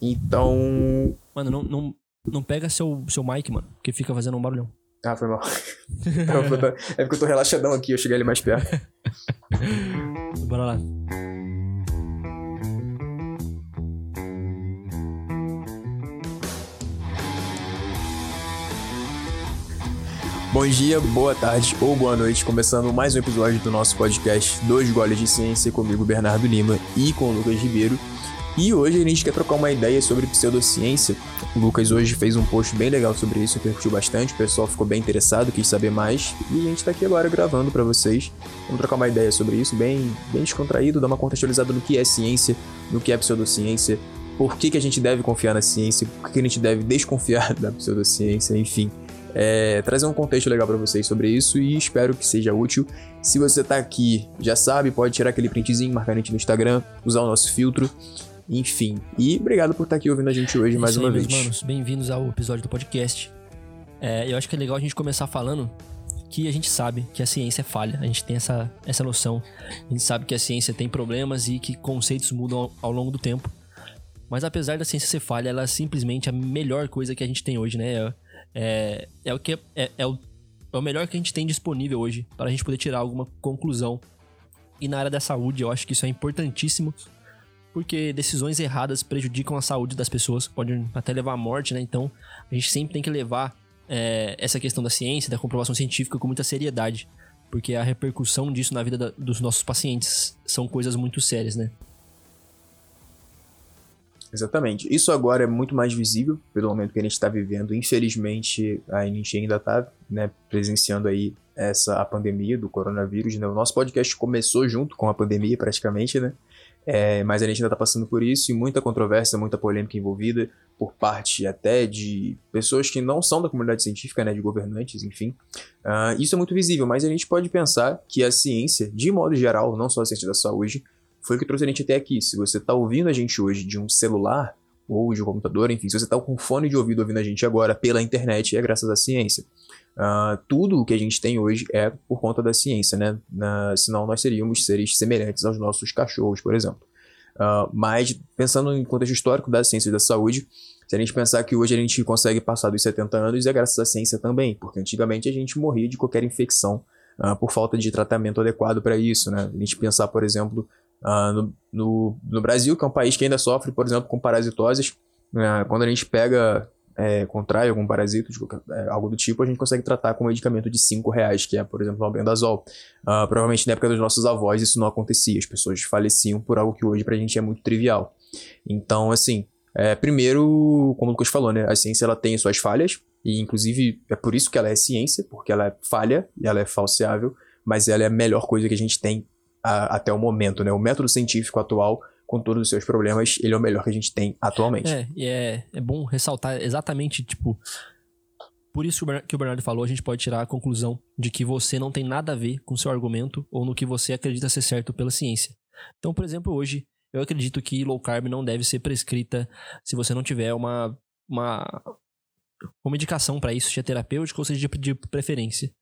Então. Mano, não, não, não pega seu, seu mic, mano, porque fica fazendo um barulhão. Ah, foi mal. é porque eu tô relaxadão aqui, eu cheguei ali mais perto. Bora lá. Bom dia, boa tarde ou boa noite, começando mais um episódio do nosso podcast Dois Goles de Ciência comigo, Bernardo Lima e com o Lucas Ribeiro. E hoje a gente quer trocar uma ideia sobre pseudociência. O Lucas hoje fez um post bem legal sobre isso, que curtiu bastante, o pessoal ficou bem interessado, quis saber mais, e a gente tá aqui agora gravando para vocês. Vamos trocar uma ideia sobre isso, bem, bem descontraído, dar uma contextualizada no que é ciência, no que é pseudociência, por que, que a gente deve confiar na ciência, por que a gente deve desconfiar da pseudociência, enfim é, trazer um contexto legal para vocês sobre isso e espero que seja útil. Se você tá aqui, já sabe, pode tirar aquele printzinho, marcar a gente no Instagram, usar o nosso filtro. Enfim, e obrigado por estar aqui ouvindo a gente hoje é mais uma vez. Manos, bem-vindos ao episódio do podcast. É, eu acho que é legal a gente começar falando que a gente sabe que a ciência é falha, a gente tem essa, essa noção. A gente sabe que a ciência tem problemas e que conceitos mudam ao, ao longo do tempo. Mas apesar da ciência ser falha, ela é simplesmente a melhor coisa que a gente tem hoje, né? é, é o que é, é, o, é o melhor que a gente tem disponível hoje para a gente poder tirar alguma conclusão. E na área da saúde, eu acho que isso é importantíssimo, porque decisões erradas prejudicam a saúde das pessoas, podem até levar à morte, né? Então, a gente sempre tem que levar é, essa questão da ciência, da comprovação científica com muita seriedade, porque a repercussão disso na vida da, dos nossos pacientes são coisas muito sérias, né? Exatamente. Isso agora é muito mais visível pelo momento que a gente está vivendo. Infelizmente, a gente ainda está né, presenciando aí essa a pandemia do coronavírus. Né? O nosso podcast começou junto com a pandemia, praticamente, né? É, mas a gente ainda está passando por isso e muita controvérsia, muita polêmica envolvida por parte até de pessoas que não são da comunidade científica, né, de governantes, enfim. Uh, isso é muito visível, mas a gente pode pensar que a ciência, de modo geral, não só a ciência da saúde, foi o que trouxe a gente até aqui. Se você está ouvindo a gente hoje de um celular ou de um computador, enfim, se você está com fone de ouvido ouvindo a gente agora pela internet, é graças à ciência. Uh, tudo o que a gente tem hoje é por conta da ciência, né? Uh, senão nós seríamos seres semelhantes aos nossos cachorros, por exemplo. Uh, mas, pensando em contexto histórico da ciência e da saúde, se a gente pensar que hoje a gente consegue passar dos 70 anos, é graças à ciência também, porque antigamente a gente morria de qualquer infecção uh, por falta de tratamento adequado para isso, né? A gente pensar, por exemplo, no, no, no, Brasil, que é um país que ainda sofre, por exemplo, com parasitoses, uh, quando a gente pega, é, contrai algum parasito, de, é, algo do tipo, a gente consegue tratar com um medicamento de 5 reais, que é, por exemplo, o albendazol. Uh, provavelmente na época dos nossos avós isso não acontecia, as pessoas faleciam por algo que hoje pra gente é muito trivial. Então, assim, é, primeiro, como o Lucas falou, né, a ciência ela tem suas falhas, e inclusive é por isso que ela é ciência, porque ela é falha e ela é falseável, mas ela é a melhor coisa que a gente tem a, até o momento, né? O método científico atual, com todos os seus problemas, ele é o melhor que a gente tem atualmente. É, e é, é bom ressaltar exatamente, tipo, por isso que o Bernardo falou, a gente pode tirar a conclusão de que você não tem nada a ver com seu argumento ou no que você acredita ser certo pela ciência. Então, por exemplo, hoje, eu acredito que low carb não deve ser prescrita se você não tiver uma, uma, uma medicação para isso, seja terapêutica ou seja de, de preferência.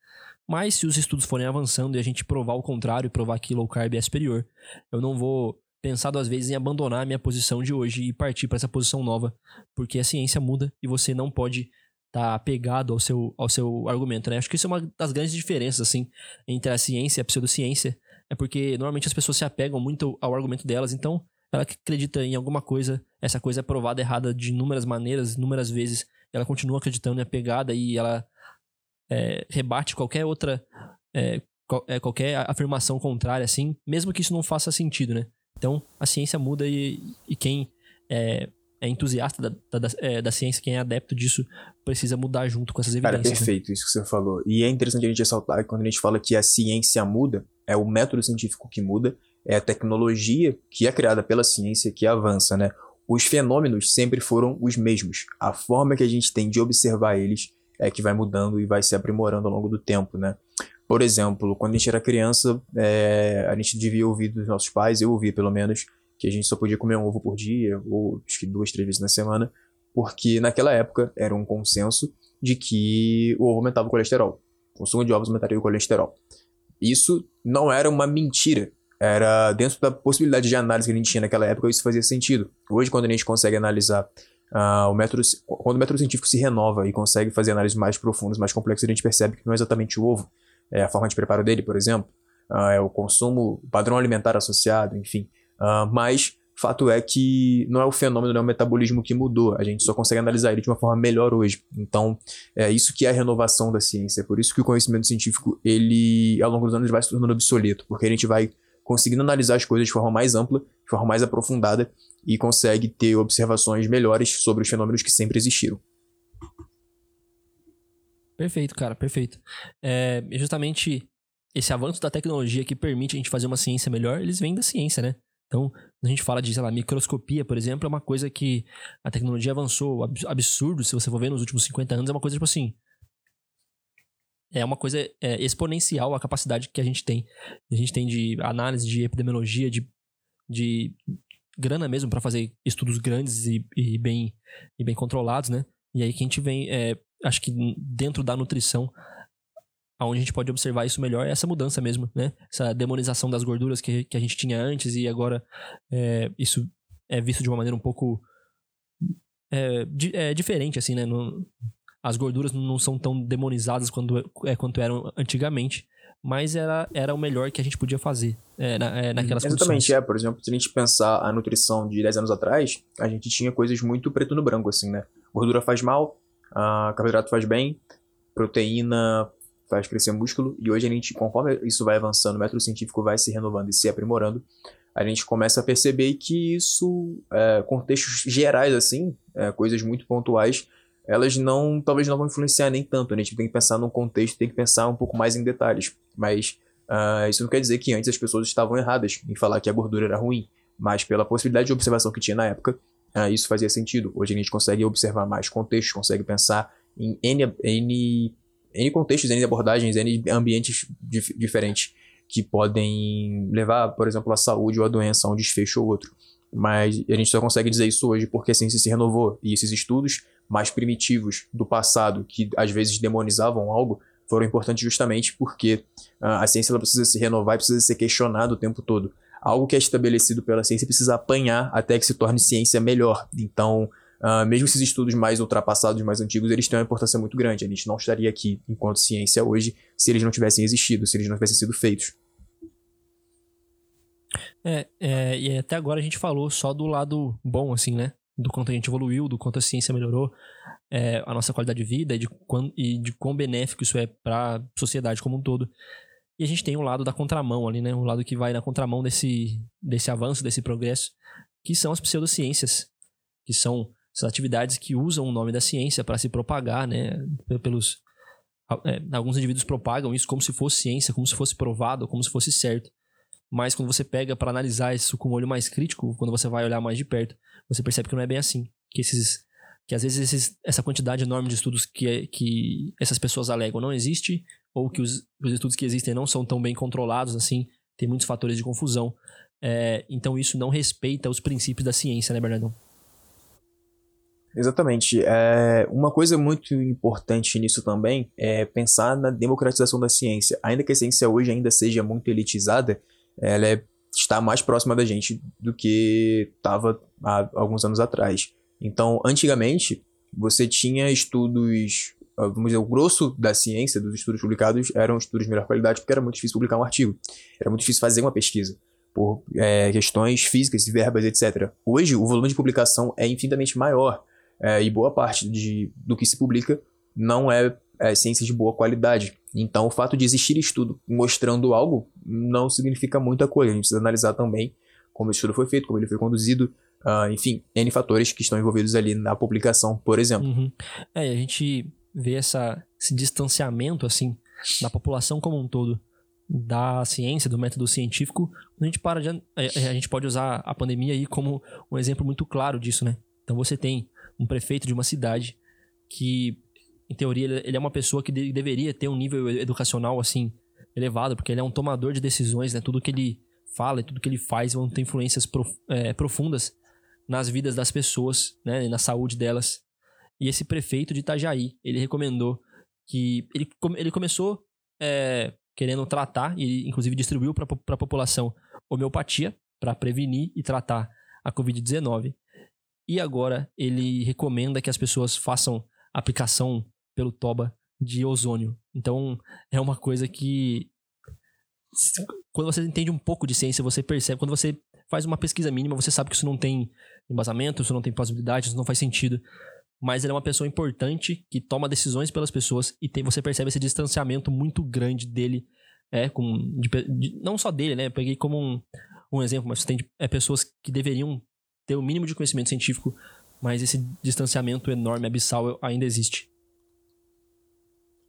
Mas se os estudos forem avançando e a gente provar o contrário, provar que low carb é superior, eu não vou pensar duas vezes em abandonar a minha posição de hoje e partir para essa posição nova, porque a ciência muda e você não pode estar tá apegado ao seu, ao seu argumento, né? Acho que isso é uma das grandes diferenças, assim, entre a ciência e a pseudociência, é porque normalmente as pessoas se apegam muito ao argumento delas, então ela acredita em alguma coisa, essa coisa é provada errada de inúmeras maneiras, inúmeras vezes, ela continua acreditando e apegada e ela é, rebate qualquer outra. É, é, qualquer afirmação contrária, assim, mesmo que isso não faça sentido, né? Então, a ciência muda e, e quem é, é entusiasta da, da, é, da, ciência, quem é adepto disso, precisa mudar junto com essas evidências. Cara, né? perfeito né? isso que você falou. E é interessante a gente ressaltar que quando a gente fala que a ciência muda, é o método científico que muda, é a tecnologia que é criada pela ciência que avança, né? Os fenômenos sempre foram os mesmos. A forma que a gente tem de observar eles é, que vai mudando e vai se aprimorando ao longo do tempo, né? Por exemplo, quando a gente era criança, é, a gente devia ouvir dos nossos pais, eu ouvia pelo menos, que a gente só podia comer um ovo por dia, ou acho que duas, três vezes na semana, porque naquela época era um consenso de que o ovo aumentava o colesterol. O consumo de ovos aumentaria o colesterol. Isso não era uma mentira, era dentro da possibilidade de análise que a gente tinha naquela época, isso fazia sentido. Hoje, quando a gente consegue analisar uh, o método, quando o método científico se renova e consegue fazer análises mais profundas, mais complexas, a gente percebe que não é exatamente o ovo, é a forma de preparo dele, por exemplo, uh, é o consumo, o padrão alimentar associado, enfim. Uh, mas fato é que não é o fenômeno, não é o metabolismo que mudou, a gente só consegue analisar ele de uma forma melhor hoje. Então, é isso que é a renovação da ciência, é por isso que o conhecimento científico, ele, ao longo dos anos, vai se tornando obsoleto, porque a gente vai conseguindo analisar as coisas de forma mais ampla, de forma mais aprofundada, e consegue ter observações melhores sobre os fenômenos que sempre existiram. Perfeito, cara, perfeito. É justamente esse avanço da tecnologia que permite a gente fazer uma ciência melhor, eles vêm da ciência, né? Então, a gente fala de, sei lá, microscopia, por exemplo, é uma coisa que a tecnologia avançou absurdo, se você for ver nos últimos 50 anos, é uma coisa tipo assim. É uma coisa é, exponencial a capacidade que a gente tem. A gente tem de análise, de epidemiologia, de, de grana mesmo para fazer estudos grandes e, e, bem, e bem controlados, né? E aí que a gente vem, é, acho que dentro da nutrição, onde a gente pode observar isso melhor é essa mudança mesmo, né? Essa demonização das gorduras que, que a gente tinha antes e agora é, isso é visto de uma maneira um pouco é, é diferente, assim, né? As gorduras não são tão demonizadas quanto, é, quanto eram antigamente, mas era, era o melhor que a gente podia fazer é, na, é, naquelas Exatamente, condições. é. Por exemplo, se a gente pensar a nutrição de 10 anos atrás, a gente tinha coisas muito preto no branco, assim, né? Gordura faz mal, uh, carboidrato faz bem, proteína faz crescer músculo, e hoje a gente, conforme isso vai avançando, o método científico vai se renovando e se aprimorando, a gente começa a perceber que isso, é, contextos gerais, assim, é, coisas muito pontuais, elas não, talvez não vão influenciar nem tanto, né? A gente tem que pensar num contexto, tem que pensar um pouco mais em detalhes, mas uh, isso não quer dizer que antes as pessoas estavam erradas em falar que a gordura era ruim, mas pela possibilidade de observação que tinha na época, isso fazia sentido. Hoje a gente consegue observar mais contextos, consegue pensar em N, N N contextos, N abordagens, N ambientes dif diferentes que podem levar, por exemplo, à saúde ou à doença, a um desfecho ou outro. Mas a gente só consegue dizer isso hoje porque a ciência se renovou e esses estudos mais primitivos do passado, que às vezes demonizavam algo, foram importantes justamente porque uh, a ciência precisa se renovar e precisa ser questionada o tempo todo. Algo que é estabelecido pela ciência precisa apanhar até que se torne ciência melhor. Então, Uh, mesmo esses estudos mais ultrapassados, mais antigos, eles têm uma importância muito grande. A gente não estaria aqui enquanto ciência hoje se eles não tivessem existido, se eles não tivessem sido feitos. É, é, e até agora a gente falou só do lado bom, assim, né? Do quanto a gente evoluiu, do quanto a ciência melhorou é, a nossa qualidade de vida e de, quão, e de quão benéfico isso é para a sociedade como um todo. A gente tem o lado da contramão ali, né? O lado que vai na contramão desse, desse avanço, desse progresso, que são as pseudociências, que são essas atividades que usam o nome da ciência para se propagar, né? Pelos, é, alguns indivíduos propagam isso como se fosse ciência, como se fosse provado, como se fosse certo. Mas quando você pega para analisar isso com um olho mais crítico, quando você vai olhar mais de perto, você percebe que não é bem assim. Que esses que às vezes esses, essa quantidade enorme de estudos que, que essas pessoas alegam não existe, ou que os, os estudos que existem não são tão bem controlados assim, tem muitos fatores de confusão. É, então isso não respeita os princípios da ciência, né, Bernardão? Exatamente. É, uma coisa muito importante nisso também é pensar na democratização da ciência. Ainda que a ciência hoje ainda seja muito elitizada, ela é, está mais próxima da gente do que estava há alguns anos atrás. Então, antigamente, você tinha estudos, vamos dizer, o grosso da ciência, dos estudos publicados, eram estudos de melhor qualidade, porque era muito difícil publicar um artigo. Era muito difícil fazer uma pesquisa por é, questões físicas, verbas, etc. Hoje, o volume de publicação é infinitamente maior é, e boa parte de, do que se publica não é, é ciência de boa qualidade. Então, o fato de existir estudo mostrando algo não significa muita coisa. A gente precisa analisar também como esse estudo foi feito, como ele foi conduzido, uh, enfim, N fatores que estão envolvidos ali na publicação, por exemplo. Uhum. É, a gente vê essa, esse distanciamento, assim, da população como um todo da ciência, do método científico, a gente para de, a gente pode usar a pandemia aí como um exemplo muito claro disso, né? Então você tem um prefeito de uma cidade que, em teoria, ele é uma pessoa que de, deveria ter um nível educacional, assim, elevado, porque ele é um tomador de decisões, né? Tudo que ele fala e tudo que ele faz vão ter influências prof, é, profundas nas vidas das pessoas, né? E na saúde delas. E esse prefeito de Itajaí, ele recomendou que... Ele, ele começou... É, querendo tratar e, inclusive, distribuiu para a população homeopatia para prevenir e tratar a Covid-19. E agora ele recomenda que as pessoas façam aplicação pelo toba de ozônio. Então, é uma coisa que quando você entende um pouco de ciência, você percebe, quando você faz uma pesquisa mínima, você sabe que isso não tem embasamento, isso não tem possibilidade, isso não faz sentido. Mas ele é uma pessoa importante que toma decisões pelas pessoas e tem, você percebe esse distanciamento muito grande dele, é, com, de, de, não só dele, né? Eu peguei como um, um exemplo, mas tem é, pessoas que deveriam ter o mínimo de conhecimento científico, mas esse distanciamento enorme, abissal, ainda existe.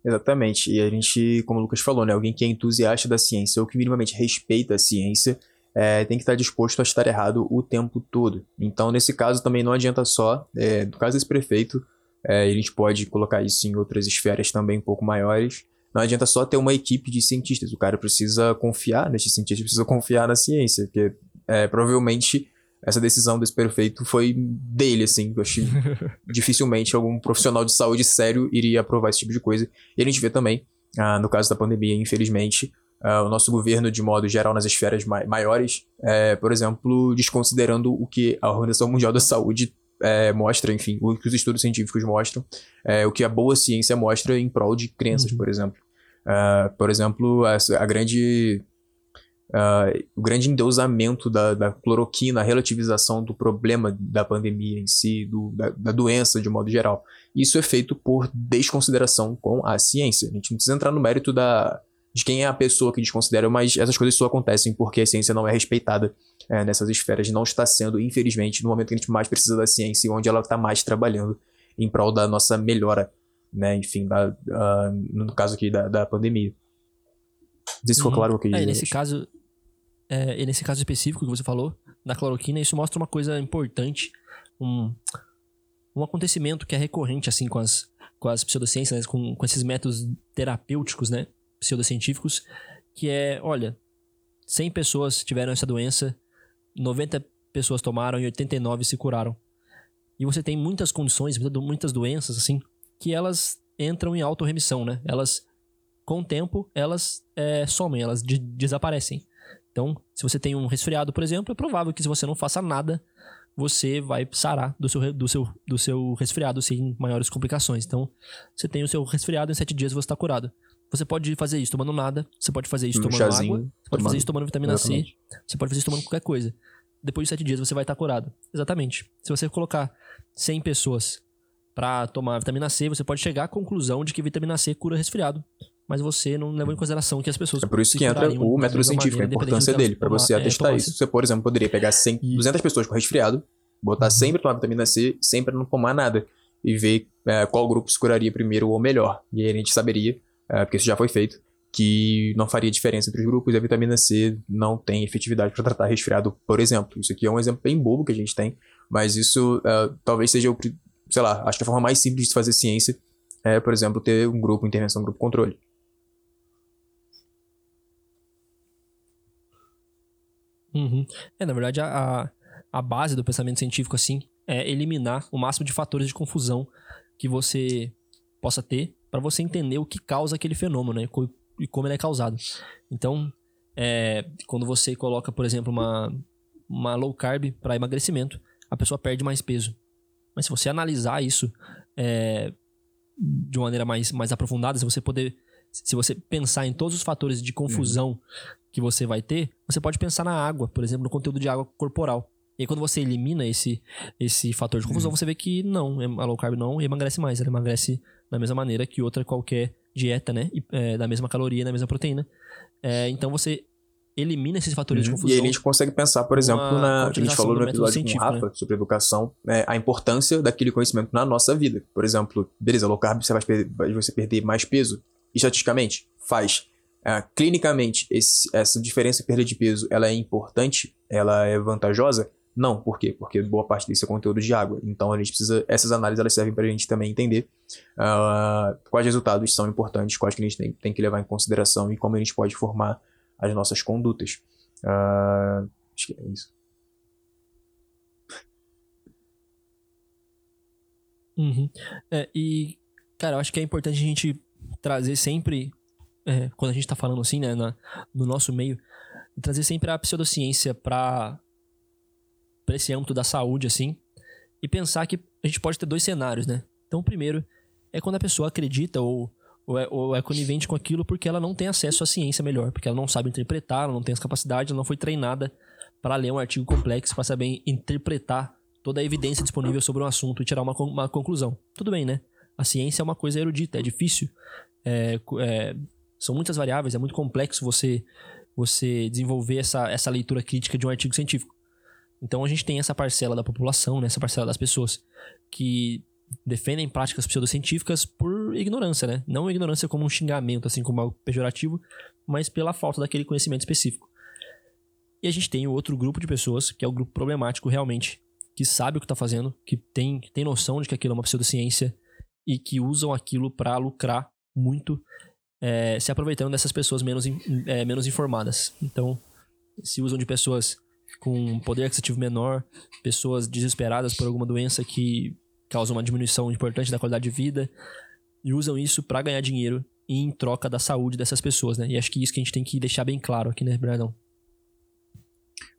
Exatamente. E a gente, como o Lucas falou, né? Alguém que é entusiasta da ciência ou que minimamente respeita a ciência é, tem que estar disposto a estar errado o tempo todo. Então, nesse caso, também não adianta só. É, no caso desse prefeito, é, a gente pode colocar isso em outras esferas também um pouco maiores. Não adianta só ter uma equipe de cientistas. O cara precisa confiar nesses cientistas, precisa confiar na ciência, porque é, provavelmente essa decisão desse prefeito foi dele, assim. Eu acho que dificilmente algum profissional de saúde sério iria aprovar esse tipo de coisa. E a gente vê também, ah, no caso da pandemia, infelizmente, ah, o nosso governo, de modo geral, nas esferas mai maiores, é, por exemplo, desconsiderando o que a Organização Mundial da Saúde é, mostra, enfim, o que os estudos científicos mostram, é, o que a boa ciência mostra em prol de crenças, uhum. por exemplo. Uh, por exemplo, a, a grande uh, o grande endeusamento da, da, cloroquina, a relativização do problema da pandemia em si, do, da, da, doença de modo geral. Isso é feito por desconsideração com a ciência. A gente não precisa entrar no mérito da, de quem é a pessoa que desconsidera, mas essas coisas só acontecem porque a ciência não é respeitada é, nessas esferas, não está sendo, infelizmente, no momento que a gente mais precisa da ciência e onde ela está mais trabalhando em prol da nossa melhora, né, enfim, da, uh, no caso aqui da, da pandemia. Não sei se ficou uhum. claro o que eu é, nesse caso, é, e nesse caso específico que você falou, da cloroquina, isso mostra uma coisa importante, um, um acontecimento que é recorrente, assim, com as, com as pseudociências, né, com, com esses métodos terapêuticos, né, pseudocientíficos, que é, olha, 100 pessoas tiveram essa doença, 90 pessoas tomaram e 89 se curaram. E você tem muitas condições, muitas doenças, assim, que elas entram em autorremissão, né? Elas, com o tempo, elas é, somem, elas de desaparecem. Então, se você tem um resfriado, por exemplo, é provável que se você não faça nada, você vai sarar do seu, do seu, do seu resfriado sem maiores complicações. Então, você tem o seu resfriado, em sete dias você está curado. Você pode fazer isso tomando nada, você pode fazer isso um tomando chazinho, água, você pode fazer isso tomando vitamina Exatamente. C, você pode fazer isso tomando qualquer coisa. Depois de sete dias você vai estar curado. Exatamente. Se você colocar 100 pessoas para tomar vitamina C, você pode chegar à conclusão de que vitamina C cura resfriado mas você não levou em consideração que as pessoas. É por isso que entra o método científico, maneira, a importância dele, para você atestar é, isso. Você, por exemplo, poderia pegar 100, 200 pessoas com resfriado, botar uhum. sempre tomar vitamina C, sempre não tomar nada, e ver é, qual grupo se curaria primeiro ou melhor. E aí a gente saberia, é, porque isso já foi feito, que não faria diferença entre os grupos e a vitamina C não tem efetividade para tratar resfriado, por exemplo. Isso aqui é um exemplo bem bobo que a gente tem, mas isso é, talvez seja o, sei lá, acho que a forma mais simples de fazer ciência é, por exemplo, ter um grupo intervenção, grupo controle. Uhum. É, na verdade, a, a base do pensamento científico, assim, é eliminar o máximo de fatores de confusão que você possa ter para você entender o que causa aquele fenômeno, né? E como ele é causado. Então, é, quando você coloca, por exemplo, uma, uma low carb para emagrecimento, a pessoa perde mais peso. Mas se você analisar isso é, de uma maneira mais, mais aprofundada, se você poder se você pensar em todos os fatores de confusão uhum. que você vai ter, você pode pensar na água, por exemplo, no conteúdo de água corporal. E aí, quando você elimina esse, esse fator de confusão, uhum. você vê que não, a low carb não emagrece mais. Ela emagrece da mesma maneira que outra qualquer dieta, né? E, é, da mesma caloria, da mesma proteína. É, então você elimina esses fatores uhum. de confusão. E aí a gente consegue pensar, por exemplo, na. A gente falou no episódio com o Rafa né? sobre educação, é, a importância daquele conhecimento na nossa vida. Por exemplo, beleza, low carb você vai perder, você perder mais peso estatisticamente faz. Uh, clinicamente, esse, essa diferença em perda de peso ela é importante? Ela é vantajosa? Não, por quê? Porque boa parte disso é conteúdo de água. Então a gente precisa. Essas análises elas servem para a gente também entender uh, quais resultados são importantes, quais que a gente tem, tem, que levar em consideração e como a gente pode formar as nossas condutas. Uh, acho que é isso. Uhum. É, e, cara, eu acho que é importante a gente trazer sempre é, quando a gente tá falando assim, né, na, no nosso meio, trazer sempre a pseudociência para para esse âmbito da saúde, assim, e pensar que a gente pode ter dois cenários, né? Então, o primeiro é quando a pessoa acredita ou, ou, é, ou é conivente com aquilo porque ela não tem acesso à ciência melhor, porque ela não sabe interpretar, ela não tem as capacidades, ela não foi treinada para ler um artigo complexo, para saber interpretar toda a evidência disponível sobre um assunto e tirar uma, uma conclusão. Tudo bem, né? A ciência é uma coisa erudita, é difícil, é, é, são muitas variáveis, é muito complexo você você desenvolver essa, essa leitura crítica de um artigo científico. Então a gente tem essa parcela da população, né, essa parcela das pessoas que defendem práticas pseudocientíficas por ignorância, né? Não ignorância como um xingamento, assim como algo pejorativo, mas pela falta daquele conhecimento específico. E a gente tem o outro grupo de pessoas, que é o grupo problemático realmente, que sabe o que está fazendo, que tem, que tem noção de que aquilo é uma pseudociência e que usam aquilo para lucrar muito, é, se aproveitando dessas pessoas menos, é, menos informadas. Então, se usam de pessoas com poder aquisitivo menor, pessoas desesperadas por alguma doença que causa uma diminuição importante da qualidade de vida, e usam isso para ganhar dinheiro em troca da saúde dessas pessoas, né? E acho que isso que a gente tem que deixar bem claro aqui, né, Bernardão?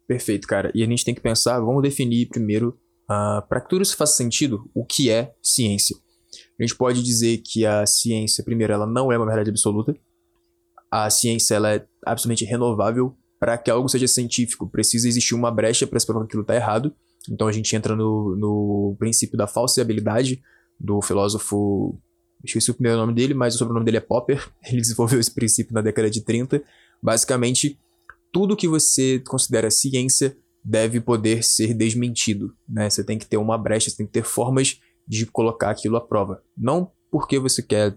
Perfeito, cara. E a gente tem que pensar, vamos definir primeiro, uh, para que tudo isso faça sentido, o que é ciência. A gente pode dizer que a ciência, primeiro, ela não é uma verdade absoluta. A ciência ela é absolutamente renovável. Para que algo seja científico, precisa existir uma brecha para se provar que aquilo está errado. Então a gente entra no, no princípio da falsibilidade do filósofo. Esqueci o primeiro nome dele, mas o sobrenome dele é Popper. Ele desenvolveu esse princípio na década de 30. Basicamente, tudo que você considera ciência deve poder ser desmentido. Né? Você tem que ter uma brecha, você tem que ter formas de colocar aquilo à prova. Não porque você quer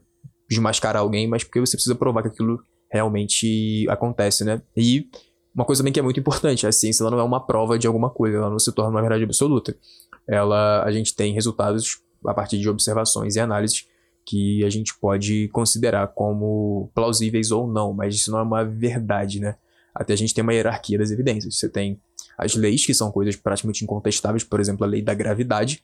desmascarar alguém, mas porque você precisa provar que aquilo realmente acontece, né? E uma coisa também que é muito importante, a ciência ela não é uma prova de alguma coisa, ela não se torna uma verdade absoluta. Ela, a gente tem resultados a partir de observações e análises que a gente pode considerar como plausíveis ou não, mas isso não é uma verdade, né? Até a gente tem uma hierarquia das evidências. Você tem as leis, que são coisas praticamente incontestáveis, por exemplo, a lei da gravidade,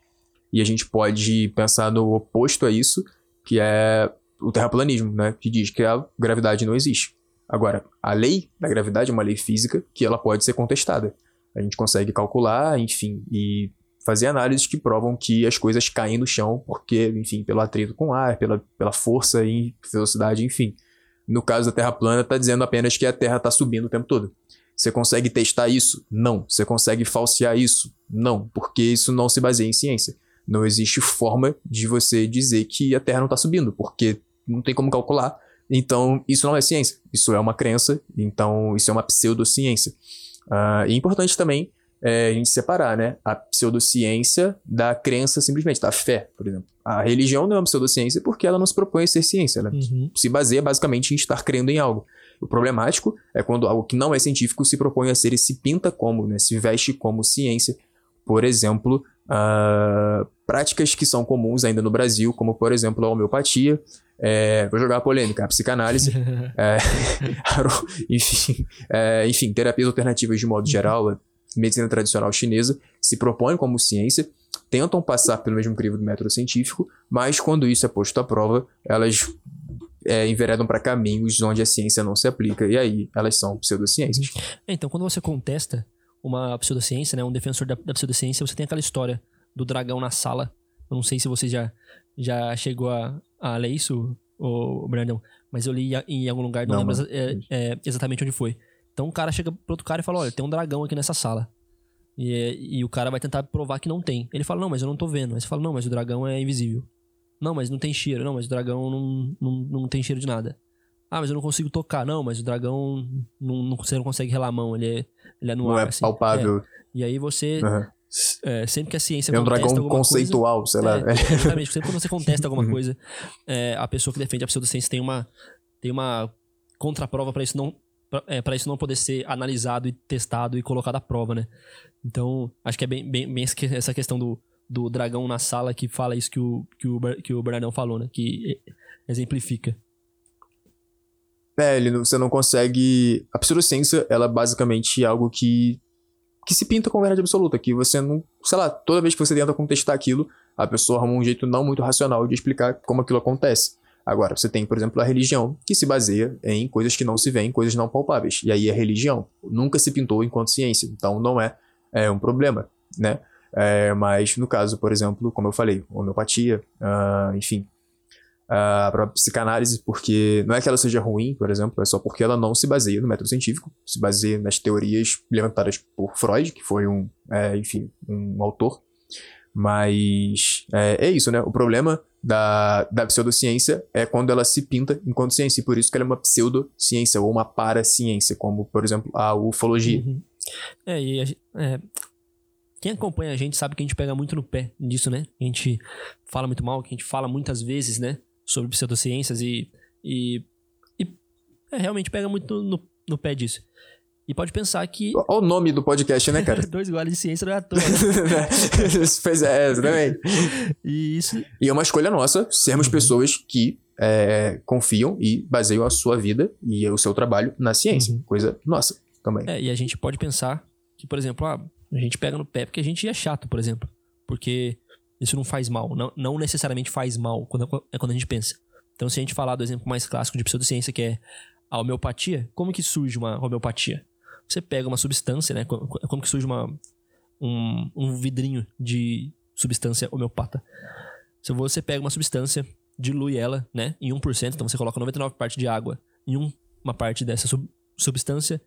e a gente pode pensar no oposto a isso, que é o terraplanismo, né? Que diz que a gravidade não existe. Agora, a lei da gravidade é uma lei física que ela pode ser contestada. A gente consegue calcular, enfim, e fazer análises que provam que as coisas caem no chão porque, enfim, pelo atrito com o ar, pela, pela força e velocidade, enfim. No caso da Terra plana, está dizendo apenas que a Terra está subindo o tempo todo. Você consegue testar isso? Não. Você consegue falsear isso? Não, porque isso não se baseia em ciência. Não existe forma de você dizer que a Terra não está subindo, porque não tem como calcular. Então, isso não é ciência. Isso é uma crença. Então, isso é uma pseudociência. Uh, e é importante também é, a gente separar, né? A pseudociência da crença simplesmente, da fé, por exemplo. A religião não é uma pseudociência porque ela não se propõe a ser ciência. Ela uhum. se baseia basicamente em estar crendo em algo. O problemático é quando algo que não é científico se propõe a ser e se pinta como, né? Se veste como ciência. Por exemplo, uh, práticas que são comuns ainda no Brasil, como por exemplo a homeopatia, é, vou jogar a polêmica, a psicanálise, é, enfim, é, enfim, terapias alternativas de modo geral, a medicina tradicional chinesa se propõem como ciência, tentam passar pelo mesmo crivo do método científico, mas quando isso é posto à prova, elas é, enveredam para caminhos onde a ciência não se aplica, e aí elas são pseudociências. Então, quando você contesta uma pseudociência, né, um defensor da, da pseudociência, você tem aquela história do dragão na sala. Eu não sei se você já, já chegou a, a ler isso, o Brandon, mas eu li em algum lugar, não, não lembro é, é, exatamente onde foi. Então o cara chega pro outro cara e fala: Olha, tem um dragão aqui nessa sala. E, e o cara vai tentar provar que não tem. Ele fala: Não, mas eu não tô vendo. Aí você fala: Não, mas o dragão é invisível. Não, mas não tem cheiro. Não, mas o dragão não, não, não tem cheiro de nada. Ah, mas eu não consigo tocar. Não, mas o dragão não, não você não consegue relar a mão. Ele é, ele é no não ar. é assim. palpável. É. E aí você. Uhum. É, sempre que a ciência é um dragão conceitual, coisa, sei lá. É, exatamente. Sempre que você contesta alguma coisa, é, a pessoa que defende a pseudociência tem uma, tem uma contraprova para isso não é, para isso não poder ser analisado e testado e colocado à prova, né? Então, acho que é bem, bem, bem essa questão do, do dragão na sala que fala isso que o, que o, que o Bernardão falou, né? Que exemplifica. É, ele, você não consegue... A pseudociência, ela é basicamente algo que que se pinta como verdade absoluta, que você não, sei lá, toda vez que você tenta contestar aquilo, a pessoa arruma um jeito não muito racional de explicar como aquilo acontece. Agora, você tem, por exemplo, a religião, que se baseia em coisas que não se veem, coisas não palpáveis. E aí é religião. Nunca se pintou enquanto ciência. Então não é, é um problema, né? É, mas no caso, por exemplo, como eu falei, homeopatia, uh, enfim, a própria psicanálise, porque não é que ela seja ruim, por exemplo, é só porque ela não se baseia no método científico, se baseia nas teorias levantadas por Freud, que foi um, é, enfim, um autor. Mas é, é, isso, né? O problema da, da pseudociência é quando ela se pinta enquanto ciência, e por isso que ela é uma pseudociência ou uma paraciência, como, por exemplo, a ufologia. Uhum. É, e a, é, quem acompanha a gente sabe que a gente pega muito no pé disso, né? A gente fala muito mal, que a gente fala muitas vezes, né? Sobre pseudociências e. e, e é, realmente pega muito no, no pé disso. E pode pensar que. Olha o nome do podcast, né, cara? Dois goles de ciência não é à toa. Né? pois é, exatamente. E isso. E é uma escolha nossa sermos uhum. pessoas que é, confiam e baseiam a sua vida e o seu trabalho na ciência. Uhum. Coisa nossa também. É, e a gente pode pensar que, por exemplo, ah, a gente pega no pé porque a gente é chato, por exemplo. Porque isso não faz mal. Não, não necessariamente faz mal quando, é quando a gente pensa. Então, se a gente falar do exemplo mais clássico de pseudociência, que é a homeopatia, como que surge uma homeopatia? Você pega uma substância, né? Como que surge uma, um, um vidrinho de substância homeopata? Se você pega uma substância, dilui ela, né? Em 1%, então você coloca 99 partes de água em um, uma parte dessa sub, substância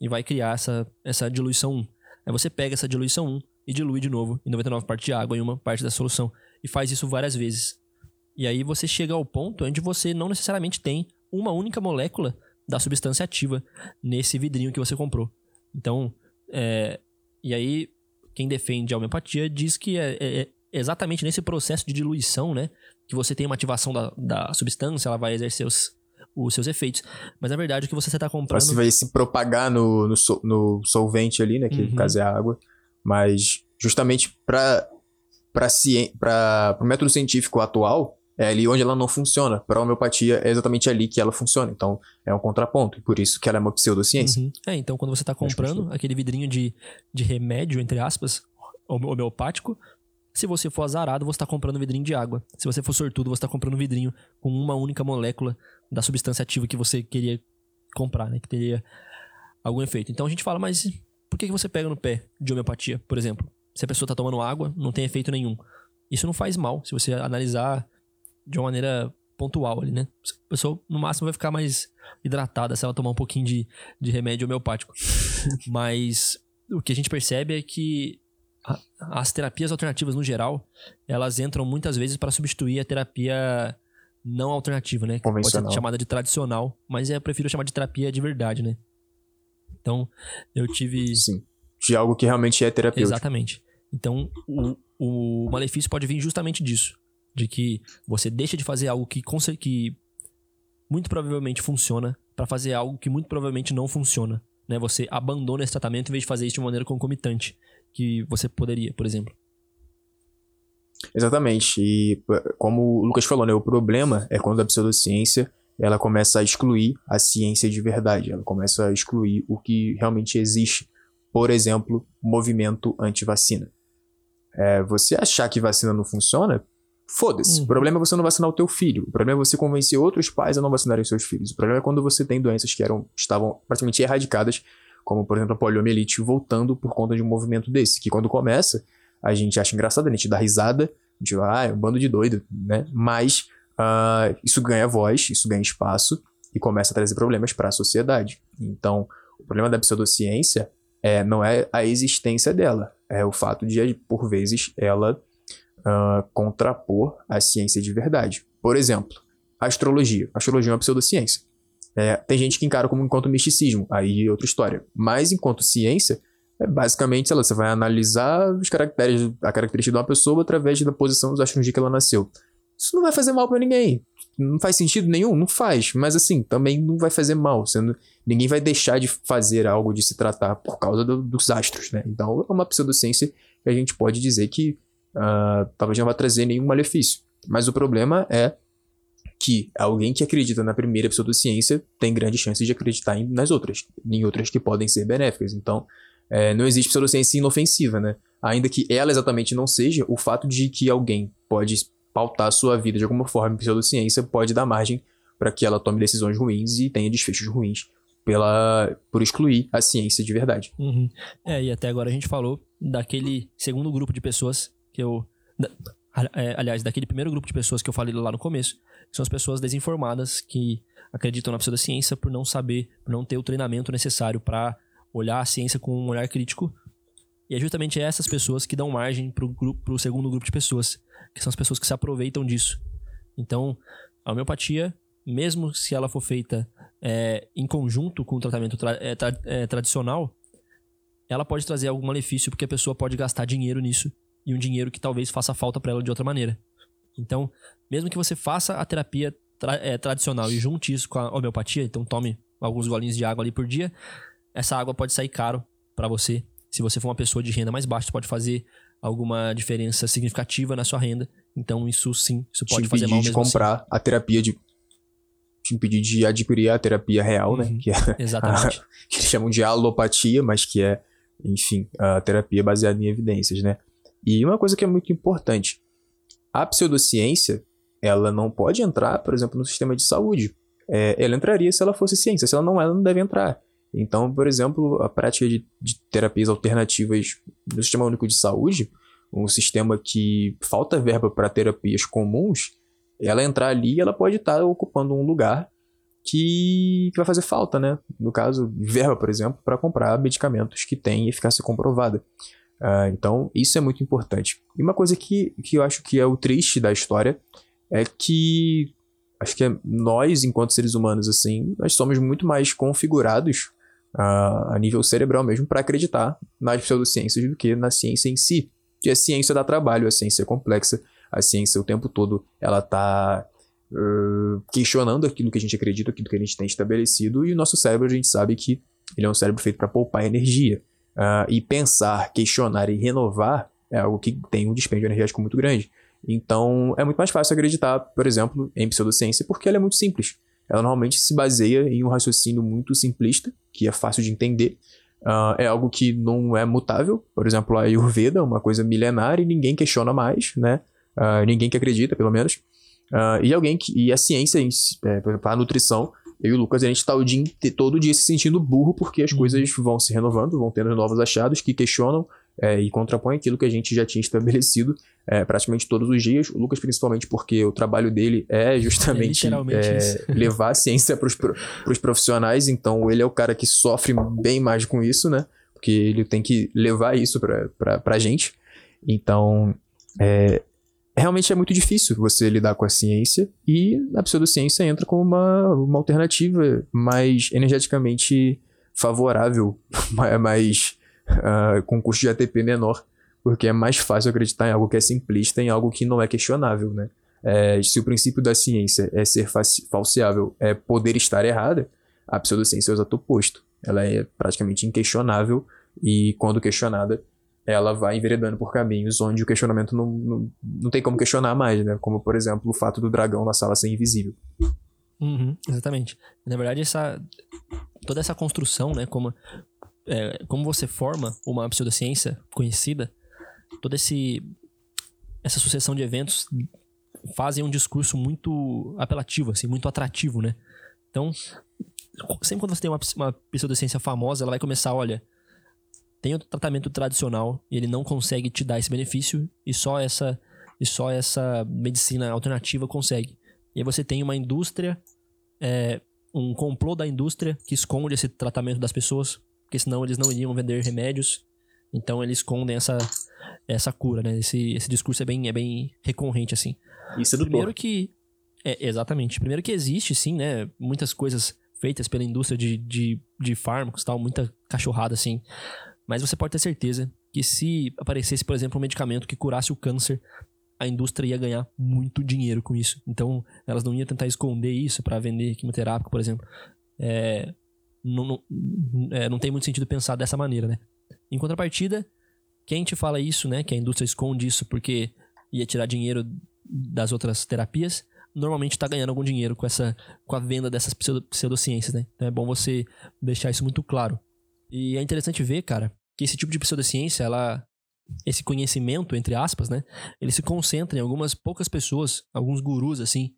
e vai criar essa, essa diluição 1. Aí você pega essa diluição 1 e dilui de novo em 99 partes de água em uma parte da solução. E faz isso várias vezes. E aí você chega ao ponto onde você não necessariamente tem uma única molécula da substância ativa nesse vidrinho que você comprou. Então, é, e aí quem defende a homeopatia diz que é, é, é, exatamente nesse processo de diluição, né, que você tem uma ativação da, da substância, ela vai exercer os, os seus efeitos. Mas na verdade o que você está comprando. Você vai se propagar no, no, no solvente ali, né? Que uhum. no caso é a água. Mas justamente para o método científico atual, é ali onde ela não funciona. Para a homeopatia, é exatamente ali que ela funciona. Então, é um contraponto. E por isso que ela é uma pseudociência. Uhum. É, então quando você está comprando aquele vidrinho de, de remédio, entre aspas, homeopático, se você for azarado, você está comprando um vidrinho de água. Se você for sortudo, você está comprando um vidrinho com uma única molécula da substância ativa que você queria comprar, né? Que teria algum efeito. Então a gente fala, mas por que você pega no pé de homeopatia, por exemplo? Se a pessoa está tomando água, não tem efeito nenhum. Isso não faz mal, se você analisar de uma maneira pontual ali, né? A pessoa, no máximo, vai ficar mais hidratada se ela tomar um pouquinho de, de remédio homeopático. Mas o que a gente percebe é que as terapias alternativas no geral, elas entram muitas vezes para substituir a terapia não alternativa, né? Que pode ser chamada de tradicional, mas eu prefiro chamar de terapia de verdade, né? Então, eu tive. Sim. De algo que realmente é terapêutico. Exatamente. Então, o, o malefício pode vir justamente disso. De que você deixa de fazer algo que, que muito provavelmente funciona para fazer algo que muito provavelmente não funciona. Né? Você abandona esse tratamento em vez de fazer isso de maneira concomitante que você poderia, por exemplo. Exatamente. E como o Lucas falou, né, o problema é quando a pseudociência ela começa a excluir a ciência de verdade, ela começa a excluir o que realmente existe. Por exemplo, movimento anti-vacina. É, você achar que vacina não funciona, foda-se. Uhum. O problema é você não vacinar o teu filho. O problema é você convencer outros pais a não vacinarem seus filhos. O problema é quando você tem doenças que eram, estavam praticamente erradicadas como por exemplo a poliomielite voltando por conta de um movimento desse, que quando começa, a gente acha engraçado, a gente dá risada, a gente ah, é um bando de doido, né? Mas uh, isso ganha voz, isso ganha espaço e começa a trazer problemas para a sociedade. Então, o problema da pseudociência é, não é a existência dela, é o fato de, por vezes, ela uh, contrapor a ciência de verdade. Por exemplo, a astrologia. A astrologia é uma pseudociência. É, tem gente que encara como enquanto misticismo, aí é outra história. Mas enquanto ciência, é basicamente, sei lá, você vai analisar os caracteres, a característica de uma pessoa através da posição dos astros que ela nasceu. Isso não vai fazer mal para ninguém. Não faz sentido nenhum? Não faz. Mas assim, também não vai fazer mal. Sendo, ninguém vai deixar de fazer algo, de se tratar por causa do, dos astros, né? Então é uma pseudociência que a gente pode dizer que uh, talvez não vai trazer nenhum malefício. Mas o problema é que alguém que acredita na primeira pseudociência tem grande chance de acreditar em, nas outras, em outras que podem ser benéficas. Então, é, não existe pseudociência inofensiva, né? Ainda que ela exatamente não seja, o fato de que alguém pode pautar a sua vida de alguma forma em pseudociência pode dar margem para que ela tome decisões ruins e tenha desfechos ruins pela por excluir a ciência de verdade. Uhum. É, e até agora a gente falou daquele segundo grupo de pessoas que eu. Da, é, aliás, daquele primeiro grupo de pessoas que eu falei lá no começo, que são as pessoas desinformadas que acreditam na pseudociência por não saber, por não ter o treinamento necessário para olhar a ciência com um olhar crítico. E é justamente essas pessoas que dão margem para o segundo grupo de pessoas, que são as pessoas que se aproveitam disso. Então, a homeopatia, mesmo se ela for feita é, em conjunto com o tratamento tra é, tra é, tradicional, ela pode trazer algum malefício porque a pessoa pode gastar dinheiro nisso e um dinheiro que talvez faça falta para ela de outra maneira. Então, mesmo que você faça a terapia tra é, tradicional e junte isso com a homeopatia, então tome alguns golinhos de água ali por dia, essa água pode sair caro para você. Se você for uma pessoa de renda mais baixa, pode fazer alguma diferença significativa na sua renda. Então, isso sim, isso pode fazer mal mesmo de comprar assim. a terapia de te impedir de adquirir a terapia real, né? Uhum, Que é Exatamente. a, que eles chamam de alopatia, mas que é, enfim, a terapia baseada em evidências, né? E uma coisa que é muito importante, a pseudociência, ela não pode entrar, por exemplo, no sistema de saúde. É, ela entraria se ela fosse ciência, se ela não é, ela não deve entrar. Então, por exemplo, a prática de, de terapias alternativas no Sistema Único de Saúde, um sistema que falta verba para terapias comuns, ela entrar ali, ela pode estar tá ocupando um lugar que, que, vai fazer falta, né? No caso, verba, por exemplo, para comprar medicamentos que têm eficácia comprovada. Uh, então, isso é muito importante. E uma coisa que, que eu acho que é o triste da história é que acho que é nós, enquanto seres humanos, assim, nós somos muito mais configurados a nível cerebral mesmo para acreditar nas pseudociências do que na ciência em si. Que a ciência dá trabalho, a ciência é complexa, a ciência o tempo todo ela está uh, questionando aquilo que a gente acredita, aquilo que a gente tem estabelecido, e o nosso cérebro a gente sabe que ele é um cérebro feito para poupar energia. Uh, e pensar, questionar e renovar é algo que tem um dispêndio energético muito grande. Então, é muito mais fácil acreditar, por exemplo, em pseudociência, porque ela é muito simples. Ela normalmente se baseia em um raciocínio muito simplista, que é fácil de entender. Uh, é algo que não é mutável. Por exemplo, a Ayurveda, uma coisa milenar e ninguém questiona mais, né? Uh, ninguém que acredita, pelo menos. Uh, e alguém que. E a ciência, é, por exemplo, a nutrição, eu e o Lucas, a gente tá o dia, todo dia se sentindo burro porque as coisas vão se renovando, vão tendo novos achados que questionam é, e contrapõem aquilo que a gente já tinha estabelecido é, praticamente todos os dias. O Lucas, principalmente, porque o trabalho dele é justamente é, levar a ciência para os profissionais, então ele é o cara que sofre bem mais com isso, né? Porque ele tem que levar isso para a gente. Então, é, realmente é muito difícil você lidar com a ciência e a pseudociência entra como uma, uma alternativa mais energeticamente favorável, mais uh, com custo de ATP menor, porque é mais fácil acreditar em algo que é simplista, em algo que não é questionável, né? É, se o princípio da ciência é ser falseável, é poder estar errada, a pseudociência é o exato oposto. Ela é praticamente inquestionável e, quando questionada, ela vai enveredando por caminhos onde o questionamento não, não, não tem como questionar mais, né? Como, por exemplo, o fato do dragão na sala ser invisível. Uhum, exatamente. Na verdade, essa, toda essa construção, né? Como, é, como você forma uma pseudociência conhecida, toda esse, essa sucessão de eventos fazem um discurso muito apelativo, assim, muito atrativo, né? Então, sempre quando você tem uma, uma pseudociência famosa, ela vai começar, olha, tem o tratamento tradicional e ele não consegue te dar esse benefício e só essa e só essa medicina alternativa consegue. E aí você tem uma indústria, é, um complô da indústria que esconde esse tratamento das pessoas, porque senão eles não iriam vender remédios. Então eles escondem essa, essa cura, né? Esse, esse discurso é bem, é bem recorrente, assim. Isso é do Primeiro que... É, exatamente. Primeiro que existe, sim, né? Muitas coisas feitas pela indústria de, de, de fármacos tal, muita cachorrada, assim. Mas você pode ter certeza que se aparecesse, por exemplo, um medicamento que curasse o câncer, a indústria ia ganhar muito dinheiro com isso. Então, elas não iam tentar esconder isso para vender quimioterápico, por exemplo. É, não, não, é, não tem muito sentido pensar dessa maneira, né? Em contrapartida, quem te fala isso, né? Que a indústria esconde isso porque ia tirar dinheiro das outras terapias, normalmente está ganhando algum dinheiro com essa com a venda dessas pseudociências, né? Então é bom você deixar isso muito claro. E é interessante ver, cara, que esse tipo de pseudociência, ela esse conhecimento, entre aspas, né? Ele se concentra em algumas poucas pessoas, alguns gurus, assim,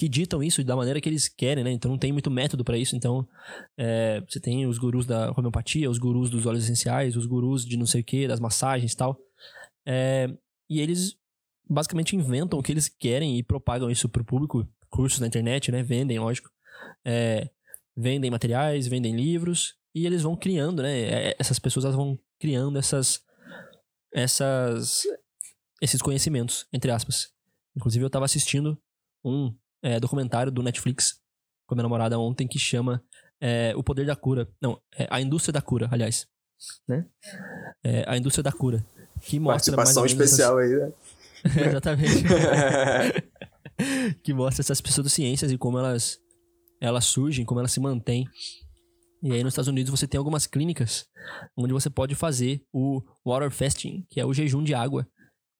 que ditam isso da maneira que eles querem, né? Então não tem muito método para isso. Então é, você tem os gurus da homeopatia, os gurus dos óleos essenciais, os gurus de não sei o que, das massagens e tal. É, e eles basicamente inventam o que eles querem e propagam isso pro público. Cursos na internet, né? Vendem, lógico. É, vendem materiais, vendem livros e eles vão criando, né? É, essas pessoas vão criando essas essas esses conhecimentos, entre aspas. Inclusive, eu estava assistindo um é, documentário do Netflix com a minha namorada ontem que chama é, O Poder da Cura. Não, é A Indústria da Cura, aliás. Né? É, a Indústria da Cura. Que mostra Participação especial essas... aí, né? Exatamente. que mostra essas pseudociências e como elas, elas surgem, como elas se mantêm. E aí nos Estados Unidos você tem algumas clínicas onde você pode fazer o water fasting, que é o jejum de água.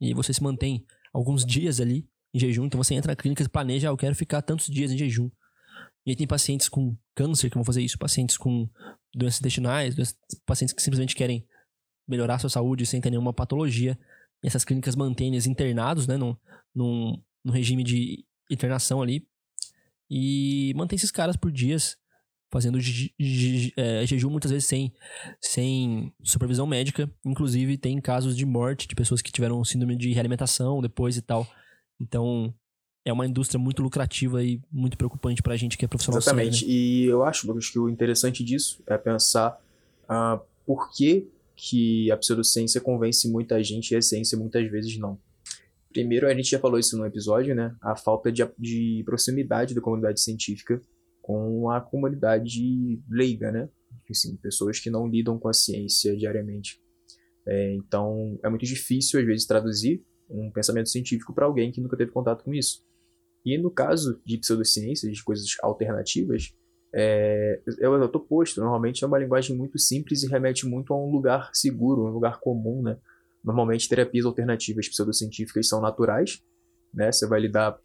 E você se mantém alguns dias ali em jejum. Então você entra na clínica e planeja, ah, eu quero ficar tantos dias em jejum. E aí tem pacientes com câncer que vão fazer isso, pacientes com doenças intestinais, pacientes que simplesmente querem melhorar a sua saúde sem ter nenhuma patologia. E essas clínicas mantêm eles internados, né, num, num, num regime de internação ali. E mantém esses caras por dias, fazendo é, jejum muitas vezes sem, sem supervisão médica. Inclusive, tem casos de morte de pessoas que tiveram síndrome de realimentação depois e tal. Então, é uma indústria muito lucrativa e muito preocupante pra gente que é profissional Exatamente. Sério, né? E eu acho, Lucas, que o interessante disso é pensar uh, por que, que a pseudociência convence muita gente e a ciência muitas vezes não. Primeiro, a gente já falou isso no episódio, né? A falta de, de proximidade da comunidade científica com a comunidade leiga, né? Assim, pessoas que não lidam com a ciência diariamente. É, então, é muito difícil, às vezes, traduzir um pensamento científico para alguém que nunca teve contato com isso. E no caso de pseudociências, de coisas alternativas, é, é o oposto. Normalmente é uma linguagem muito simples e remete muito a um lugar seguro, um lugar comum, né? Normalmente terapias alternativas pseudocientíficas são naturais, né? Você vai lidar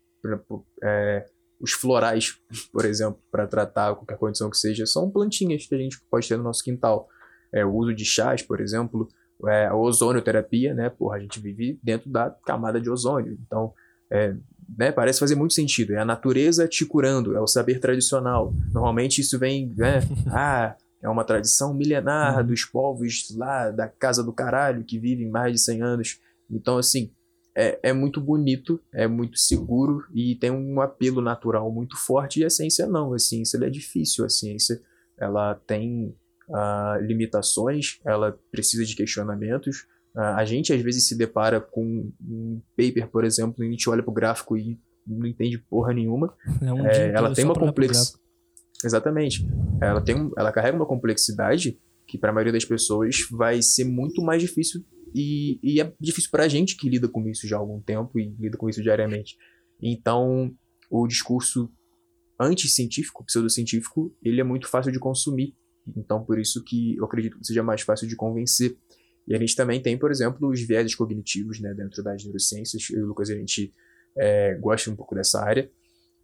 é, os florais, por exemplo, para tratar qualquer condição que seja, são plantinhas que a gente pode ter no nosso quintal. É, o uso de chás, por exemplo, é, a ozonioterapia, né? Porra, a gente vive dentro da camada de ozônio. Então, é, né, parece fazer muito sentido. É a natureza te curando, é o saber tradicional. Normalmente isso vem, né? Ah, é uma tradição milenar uhum. dos povos lá da casa do caralho que vivem mais de 100 anos. Então, assim, é, é muito bonito, é muito seguro e tem um apelo natural muito forte. E a ciência não, a ciência é difícil. A ciência ela tem uh, limitações, ela precisa de questionamentos. Uh, a gente às vezes se depara com um paper, por exemplo, e a gente olha para o gráfico e não entende porra nenhuma. É um é, ela tem uma complexidade. Exatamente. Ela, tem um, ela carrega uma complexidade que para a maioria das pessoas vai ser muito mais difícil e, e é difícil para a gente que lida com isso já há algum tempo e lida com isso diariamente. Então, o discurso anticientífico, pseudocientífico, ele é muito fácil de consumir então, por isso que eu acredito que seja mais fácil de convencer. E a gente também tem, por exemplo, os viéses cognitivos, né, dentro das neurociências. Eu e o Lucas, a gente é, gosta um pouco dessa área.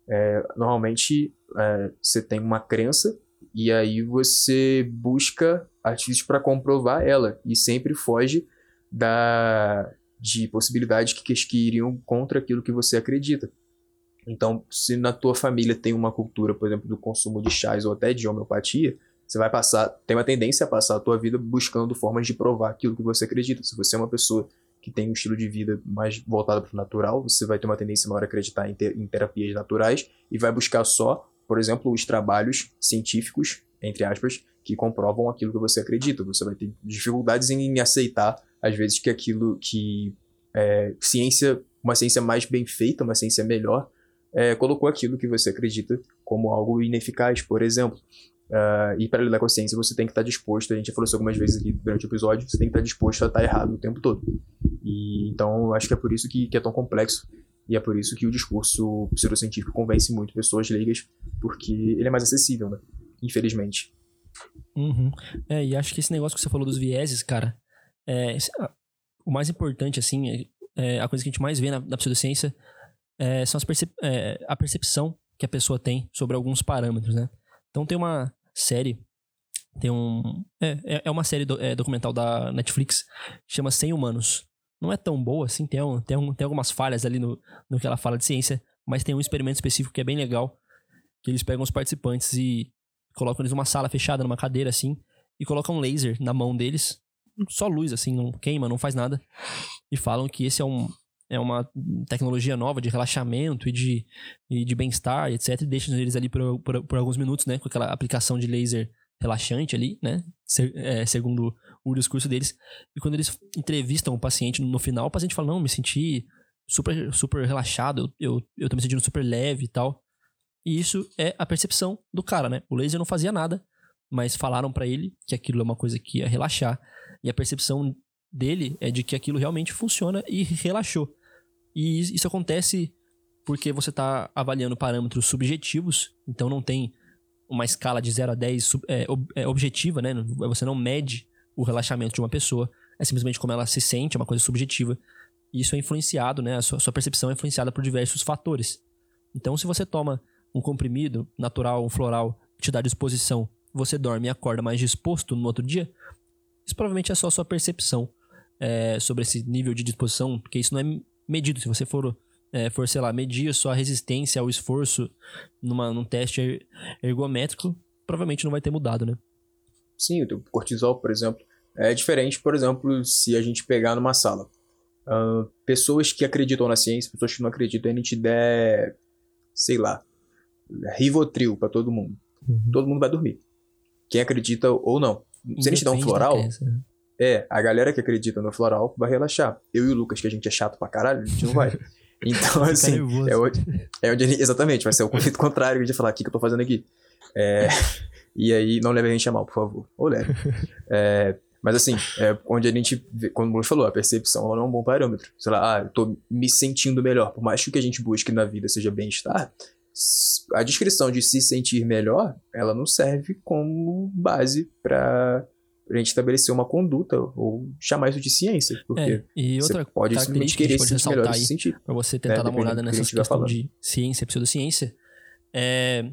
É, normalmente, é, você tem uma crença e aí você busca artifícios para comprovar ela e sempre foge da de possibilidades que, que iriam contra aquilo que você acredita. Então, se na tua família tem uma cultura, por exemplo, do consumo de chás ou até de homeopatia, você vai passar, tem uma tendência a passar a tua vida buscando formas de provar aquilo que você acredita. Se você é uma pessoa que tem um estilo de vida mais voltado para o natural, você vai ter uma tendência maior a acreditar em, ter, em terapias naturais e vai buscar só, por exemplo, os trabalhos científicos, entre aspas, que comprovam aquilo que você acredita. Você vai ter dificuldades em aceitar, às vezes, que aquilo que é, ciência, uma ciência mais bem feita, uma ciência melhor, é, colocou aquilo que você acredita como algo ineficaz, por exemplo. Uh, e para lidar com a ciência, você tem que estar disposto, a gente já falou isso algumas vezes aqui durante o episódio, você tem que estar disposto a estar errado o tempo todo. E, então, acho que é por isso que, que é tão complexo. E é por isso que o discurso pseudocientífico convence muito pessoas leigas, porque ele é mais acessível, né? Infelizmente. Uhum. É, e acho que esse negócio que você falou dos vieses, cara, é, o mais importante, assim, é, é, a coisa que a gente mais vê na, na pseudociência é, são as percep é, a percepção que a pessoa tem sobre alguns parâmetros, né? Então tem uma, série Tem um. É, é, é uma série do, é, documental da Netflix, chama 100 Humanos. Não é tão boa, assim, tem, um, tem, um, tem algumas falhas ali no, no que ela fala de ciência, mas tem um experimento específico que é bem legal, que eles pegam os participantes e colocam eles numa sala fechada, numa cadeira, assim, e colocam um laser na mão deles, só luz, assim, não queima, não faz nada, e falam que esse é um, é uma tecnologia nova de relaxamento e de, e de bem-estar, etc. E deixam eles ali por, por, por, alguns minutos, né? Com aquela aplicação de laser relaxante ali, né? Se, é, segundo o discurso deles. E quando eles entrevistam o paciente no final, o paciente fala: Não, me senti super, super relaxado, eu, eu, eu tô me sentindo super leve e tal. E isso é a percepção do cara, né? O laser não fazia nada, mas falaram para ele que aquilo é uma coisa que ia relaxar. E a percepção dele é de que aquilo realmente funciona e relaxou. E isso acontece porque você está avaliando parâmetros subjetivos, então não tem uma escala de 0 a 10 é, é, objetiva, né? Você não mede o relaxamento de uma pessoa, é simplesmente como ela se sente, é uma coisa subjetiva. E isso é influenciado, né? A sua, sua percepção é influenciada por diversos fatores. Então, se você toma um comprimido natural, um floral, que te dá disposição, você dorme e acorda mais disposto no outro dia, isso provavelmente é só sua percepção é, sobre esse nível de disposição, porque isso não é medido. Se você for, é, for sei lá, medir a sua resistência ao esforço numa, num teste er, ergométrico, provavelmente não vai ter mudado, né? Sim, o cortisol, por exemplo, é diferente, por exemplo, se a gente pegar numa sala. Uh, pessoas que acreditam na ciência, pessoas que não acreditam, a gente der, sei lá, Rivotril para todo mundo. Uhum. Todo mundo vai dormir. Quem acredita ou não. Se a gente der um floral, é, a galera que acredita no floral vai relaxar. Eu e o Lucas, que a gente é chato pra caralho, a gente não vai. Então, assim, é onde, é onde exatamente, vai ser o conflito contrário, a gente vai falar, o que, que eu tô fazendo aqui? É, e aí, não leve a gente a mal, por favor. Ou leve. É, mas assim, é onde a gente, vê, como o Bruno falou, a percepção não é um bom parâmetro. Sei lá, ah, eu tô me sentindo melhor. Por mais que o que a gente busque na vida seja bem-estar, a descrição de se sentir melhor, ela não serve como base para a gente estabelecer uma conduta ou chamar isso de ciência. Porque é, e outra você pode simplesmente querer se sentir melhor nesse sentido. Para você tentar né, dar uma olhada nessa questão de ciência, pseudociência, é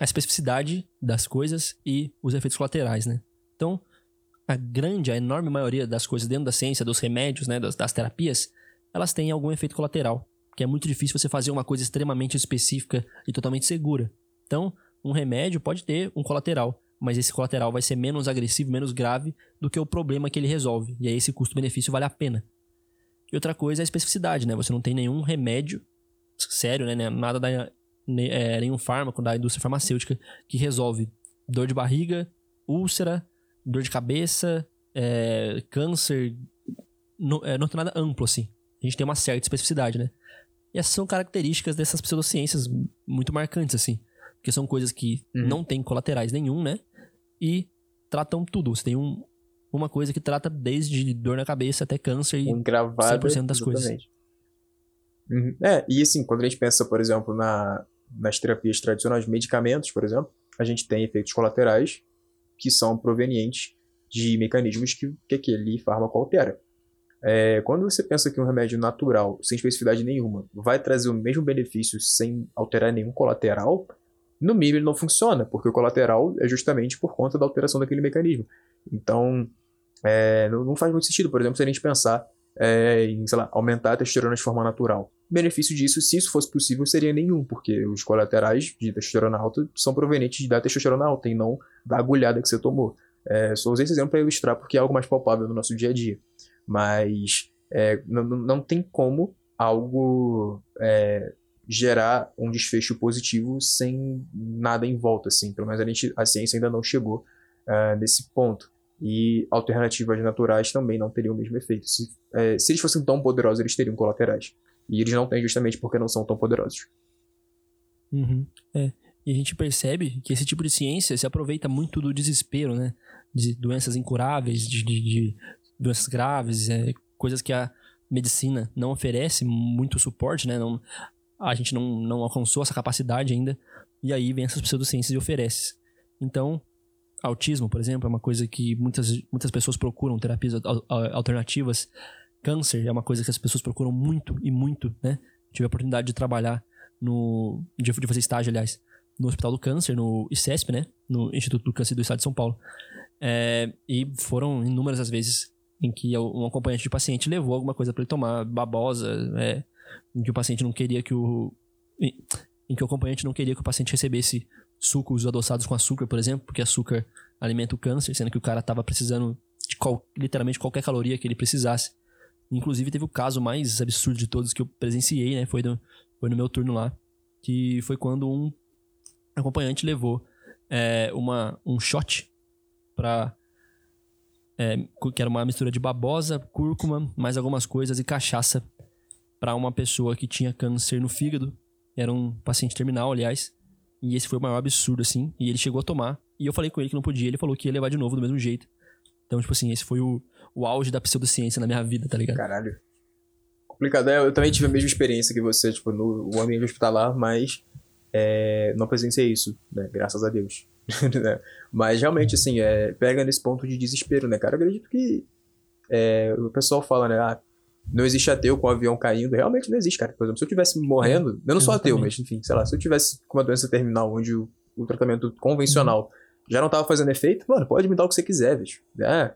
a especificidade das coisas e os efeitos colaterais, né? Então, a grande, a enorme maioria das coisas dentro da ciência, dos remédios, né, das, das terapias, elas têm algum efeito colateral. Que é muito difícil você fazer uma coisa extremamente específica e totalmente segura. Então, um remédio pode ter um colateral mas esse colateral vai ser menos agressivo, menos grave do que o problema que ele resolve. E aí esse custo-benefício vale a pena. E outra coisa é a especificidade, né? Você não tem nenhum remédio sério, né? Nada da, é, nenhum fármaco da indústria farmacêutica que resolve dor de barriga, úlcera, dor de cabeça, é, câncer. No, é, não tem nada amplo assim. A gente tem uma certa especificidade, né? E essas são características dessas pseudociências muito marcantes, assim. Porque são coisas que uhum. não tem colaterais nenhum, né? E tratam tudo. Você tem um, uma coisa que trata desde dor na cabeça até câncer e Engravada, 100% das exatamente. coisas. Uhum. É, e assim, quando a gente pensa, por exemplo, na, nas terapias tradicionais, medicamentos, por exemplo, a gente tem efeitos colaterais que são provenientes de mecanismos que, que aquele fármaco altera. É, quando você pensa que um remédio natural, sem especificidade nenhuma, vai trazer o mesmo benefício sem alterar nenhum colateral, no mínimo ele não funciona, porque o colateral é justamente por conta da alteração daquele mecanismo. Então, é, não, faz muito sentido, por exemplo, se a gente pensar é, em, sei lá, aumentar a testosterona de forma natural. O benefício disso, se isso fosse possível, seria nenhum, porque os colaterais de testosterona alta são provenientes da testosterona alta e não da agulhada que você tomou. É, só usei esse exemplo para ilustrar porque é algo mais palpável no nosso dia a dia. Mas é, não, não tem como algo é, gerar um desfecho positivo sem nada em volta, assim. Pelo menos a, gente, a ciência ainda não chegou uh, nesse ponto. E alternativas naturais também não teriam o mesmo efeito. Se, uh, se eles fossem tão poderosos, eles teriam colaterais. E eles não têm justamente porque não são tão poderosos. Uhum. É. E a gente percebe que esse tipo de ciência se aproveita muito do desespero, né? De doenças incuráveis, de, de, de doenças graves, é, coisas que a medicina não oferece muito suporte, né? Não, a gente não, não alcançou essa capacidade ainda, e aí vem essas pseudociências e oferece. Então, autismo, por exemplo, é uma coisa que muitas, muitas pessoas procuram terapias alternativas. Câncer é uma coisa que as pessoas procuram muito e muito, né? Tive a oportunidade de trabalhar no. de fazer estágio, aliás, no Hospital do Câncer, no ICESP, né? No Instituto do Câncer do Estado de São Paulo. É, e foram inúmeras as vezes em que um acompanhante de paciente levou alguma coisa para ele tomar, babosa, é, em que o paciente não queria que o. Em, que o acompanhante não queria que o paciente recebesse sucos adoçados com açúcar, por exemplo, porque açúcar alimenta o câncer, sendo que o cara estava precisando de qual, literalmente qualquer caloria que ele precisasse. Inclusive, teve o caso mais absurdo de todos que eu presenciei, né? Foi, do, foi no meu turno lá. Que foi quando um acompanhante levou é, uma, um shot pra. É, que era uma mistura de babosa, cúrcuma, mais algumas coisas e cachaça para uma pessoa que tinha câncer no fígado. Era um paciente terminal, aliás. E esse foi o maior absurdo, assim. E ele chegou a tomar. E eu falei com ele que não podia. Ele falou que ia levar de novo do mesmo jeito. Então, tipo assim, esse foi o, o auge da pseudociência na minha vida, tá ligado? Caralho. Complicado. É, eu também tive a mesma experiência que você, tipo, no, no ambiente hospitalar, mas é, não presenciei isso, né? Graças a Deus. Né? mas realmente, assim, é, pega nesse ponto de desespero, né, cara? Eu acredito que é, o pessoal fala, né? Ah, não existe ateu com o avião caindo. Realmente não existe, cara. Por exemplo, se eu tivesse morrendo, eu não sou ateu, mas enfim, sei lá, se eu tivesse com uma doença terminal onde o, o tratamento convencional uhum. já não tava fazendo efeito, mano, pode me dar o que você quiser, bicho. É,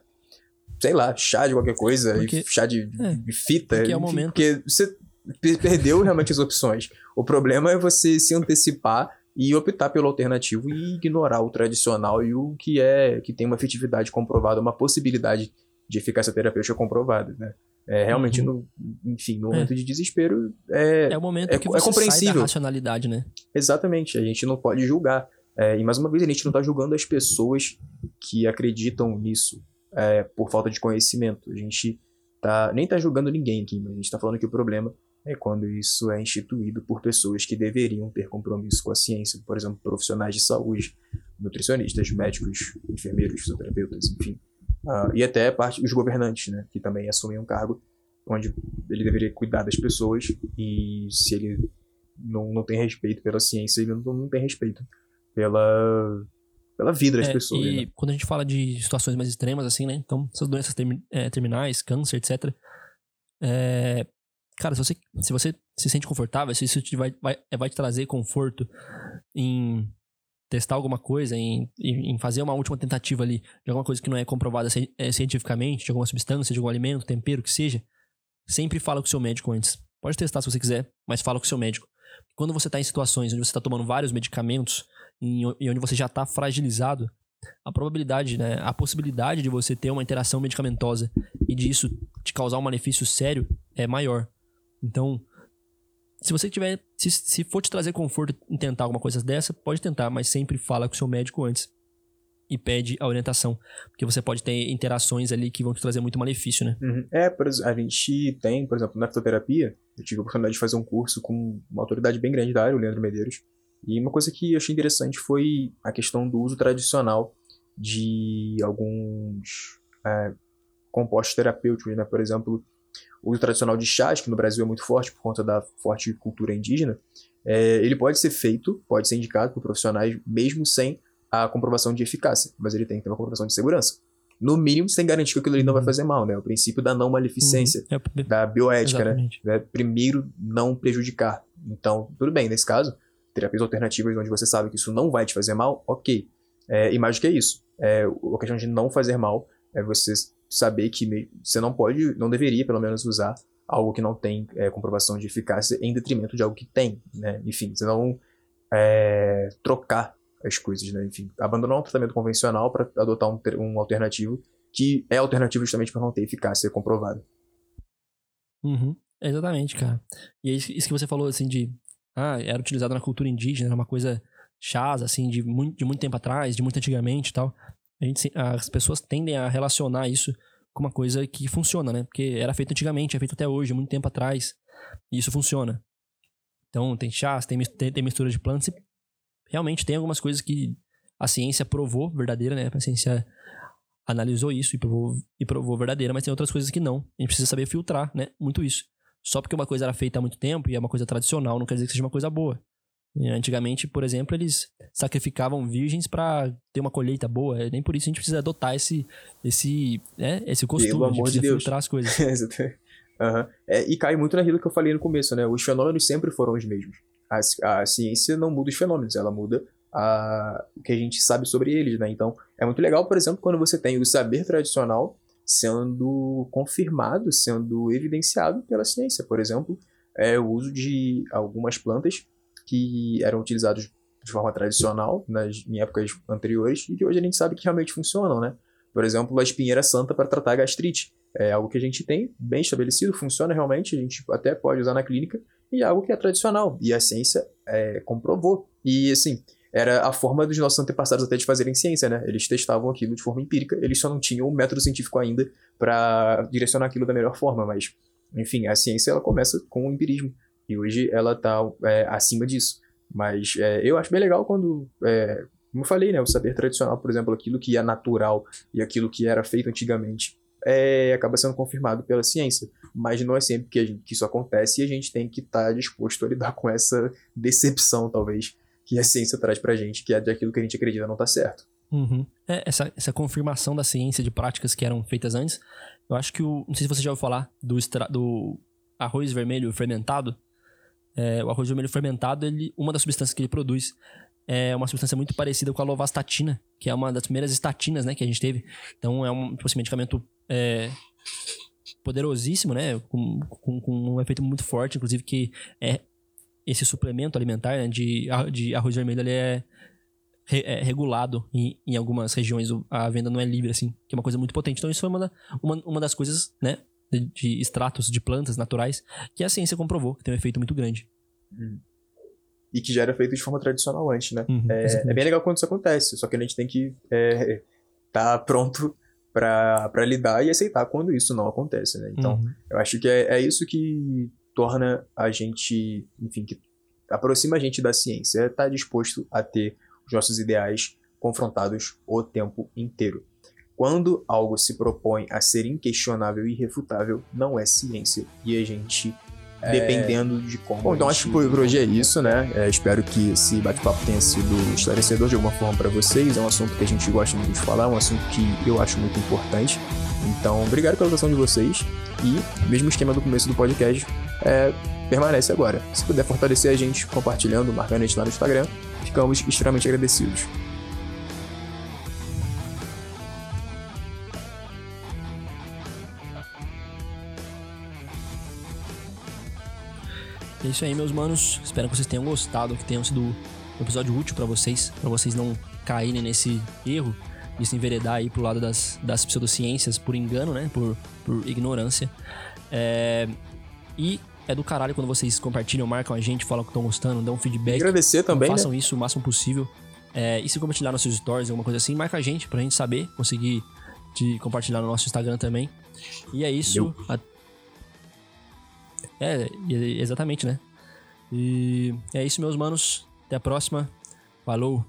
sei lá, chá de qualquer coisa, porque, chá de, é, de fita. Porque, é o momento... porque você perdeu realmente as opções. O problema é você se antecipar e optar pelo alternativo e ignorar o tradicional e o que é que tem uma efetividade comprovada, uma possibilidade de eficácia terapêutica comprovada, né? É, realmente, uhum. no, enfim, no é. momento é. de desespero é É o momento é, que você é compreensível. sai da racionalidade, né? Exatamente, a gente não pode julgar. É, e mais uma vez, a gente não está julgando as pessoas que acreditam nisso é, por falta de conhecimento. A gente tá, nem está julgando ninguém aqui, mas a gente está falando que o problema é quando isso é instituído por pessoas que deveriam ter compromisso com a ciência, por exemplo, profissionais de saúde, nutricionistas, médicos, enfermeiros, fisioterapeutas, enfim. Uh, e até parte os governantes, né, que também assumem um cargo onde ele deveria cuidar das pessoas e se ele não, não tem respeito pela ciência, ele não, não tem respeito pela pela vida das é, pessoas. E né? quando a gente fala de situações mais extremas, assim, né? Então, essas doenças termi é, terminais, câncer, etc. É, cara, se você, se você se sente confortável, se isso te vai, vai, vai te trazer conforto em testar alguma coisa, em, em fazer uma última tentativa ali de alguma coisa que não é comprovada é, cientificamente, de alguma substância, de algum alimento, tempero, que seja, sempre fala com o seu médico antes. Pode testar se você quiser, mas fala com o seu médico. Quando você está em situações onde você está tomando vários medicamentos e onde você já está fragilizado, a probabilidade, né, a possibilidade de você ter uma interação medicamentosa e disso te causar um malefício sério é maior. Então, se você tiver, se, se for te trazer conforto em tentar alguma coisa dessa, pode tentar, mas sempre fala com o seu médico antes e pede a orientação, porque você pode ter interações ali que vão te trazer muito malefício, né? Uhum. É, a gente tem, por exemplo, na fitoterapia, eu tive a oportunidade de fazer um curso com uma autoridade bem grande da área, o Leandro Medeiros, e uma coisa que eu achei interessante foi a questão do uso tradicional de alguns é, compostos terapêuticos, né? Por exemplo, o uso tradicional de chás, que no Brasil é muito forte por conta da forte cultura indígena, é, ele pode ser feito, pode ser indicado por profissionais mesmo sem a comprovação de eficácia, mas ele tem que ter uma comprovação de segurança. No mínimo, sem garantir que aquilo ali não vai uhum. fazer mal, né? O princípio da não maleficência, uhum. é, da bioética, né? Exatamente. né? Primeiro, não prejudicar. Então, tudo bem, nesse caso, terapias alternativas onde você sabe que isso não vai te fazer mal, ok. É, e mais do que isso, é, a questão de não fazer mal é você saber que você não pode, não deveria pelo menos usar algo que não tem é, comprovação de eficácia em detrimento de algo que tem, né? Enfim, você não é, trocar as coisas, né? Enfim, abandonar um tratamento convencional para adotar um, um alternativo que é alternativo justamente para não ter eficácia comprovada. Uhum, exatamente, cara. E isso que você falou, assim, de... Ah, era utilizado na cultura indígena, era uma coisa chasa, assim, de muito, de muito tempo atrás, de muito antigamente e tal a gente, as pessoas tendem a relacionar isso com uma coisa que funciona, né? Porque era feito antigamente, é feito até hoje, muito tempo atrás, e isso funciona. Então, tem chás, tem, tem, mistura de plantas, e realmente tem algumas coisas que a ciência provou verdadeira, né? A ciência analisou isso e provou, e provou verdadeira, mas tem outras coisas que não. A gente precisa saber filtrar, né? Muito isso. Só porque uma coisa era feita há muito tempo e é uma coisa tradicional, não quer dizer que seja uma coisa boa. Antigamente, por exemplo, eles sacrificavam virgens para ter uma colheita boa. Nem por isso a gente precisa adotar esse, esse, né, esse costume. Pelo amor de Deus. filtrar as coisas. uhum. é, e cai muito naquilo que eu falei no começo, né? Os fenômenos sempre foram os mesmos. A, a ciência não muda os fenômenos, ela muda a, o que a gente sabe sobre eles, né? Então, é muito legal, por exemplo, quando você tem o saber tradicional sendo confirmado, sendo evidenciado pela ciência. Por exemplo, é o uso de algumas plantas que eram utilizadas de forma tradicional nas, em épocas anteriores e que hoje a gente sabe que realmente funcionam, né? Por exemplo, a espinheira santa para tratar a gastrite. É algo que a gente tem bem estabelecido, funciona realmente, a gente até pode usar na clínica, e é algo que é tradicional. E a ciência é, comprovou. E assim, era a forma dos nossos antepassados até de fazerem ciência, né? Eles testavam aquilo de forma empírica, eles só não tinham um método científico ainda para direcionar aquilo da melhor forma, mas, enfim, a ciência ela começa com o empirismo. E hoje ela está é, acima disso. Mas é, eu acho bem legal quando, é, como eu falei, né, o saber tradicional, por exemplo, aquilo que é natural e aquilo que era feito antigamente, é, acaba sendo confirmado pela ciência. Mas não é sempre que, gente, que isso acontece e a gente tem que estar tá disposto a lidar com essa decepção, talvez, que a ciência traz pra gente, que é daquilo que a gente acredita não tá certo. Uhum. É, essa, essa confirmação da ciência de práticas que eram feitas antes, eu acho que o. Não sei se você já ouviu falar do, extra, do arroz vermelho fermentado. É, o arroz vermelho fermentado, ele, uma das substâncias que ele produz é uma substância muito parecida com a lovastatina, que é uma das primeiras estatinas né, que a gente teve. Então é um, tipo assim, medicamento é, poderosíssimo, né? Com, com, com, um efeito muito forte, inclusive que é esse suplemento alimentar né, de, de arroz vermelho ele é, re, é regulado em, em, algumas regiões, a venda não é livre, assim, que é uma coisa muito potente. Então isso foi uma, uma, uma das coisas, né? De, de extratos de plantas naturais que a ciência comprovou que tem um efeito muito grande. Hum e que já era feito de forma tradicional antes, né? Uhum, é, é, bem legal quando isso acontece, só que a gente tem que estar é, tá pronto para lidar e aceitar quando isso não acontece, né? Então, uhum. eu acho que é, é isso que torna a gente, enfim, que aproxima a gente da ciência, é estar tá disposto a ter os nossos ideais confrontados o tempo inteiro. Quando algo se propõe a ser inquestionável e irrefutável, não é ciência e a gente é. dependendo de como. Bom, então acho que por hoje é isso, né? É, espero que esse bate-papo tenha sido esclarecedor de alguma forma para vocês. É um assunto que a gente gosta muito de falar, é um assunto que eu acho muito importante. Então, obrigado pela atenção de vocês. E, mesmo esquema do começo do podcast, é, permanece agora. Se puder fortalecer a gente compartilhando, marcando a gente lá no Instagram, ficamos extremamente agradecidos. É isso aí, meus manos. Espero que vocês tenham gostado, que tenham sido um episódio útil para vocês, para vocês não caírem nesse erro de se enveredar aí pro lado das, das pseudociências por engano, né? Por, por ignorância. É... E é do caralho quando vocês compartilham, marcam a gente, falam que estão gostando, dão feedback. Agradecer também. Façam né? isso o máximo possível. É... E se compartilhar nossos stories, alguma coisa assim, marca a gente pra gente saber, conseguir de compartilhar no nosso Instagram também. E é isso. A... É, exatamente, né? E é isso, meus manos. Até a próxima. Falou!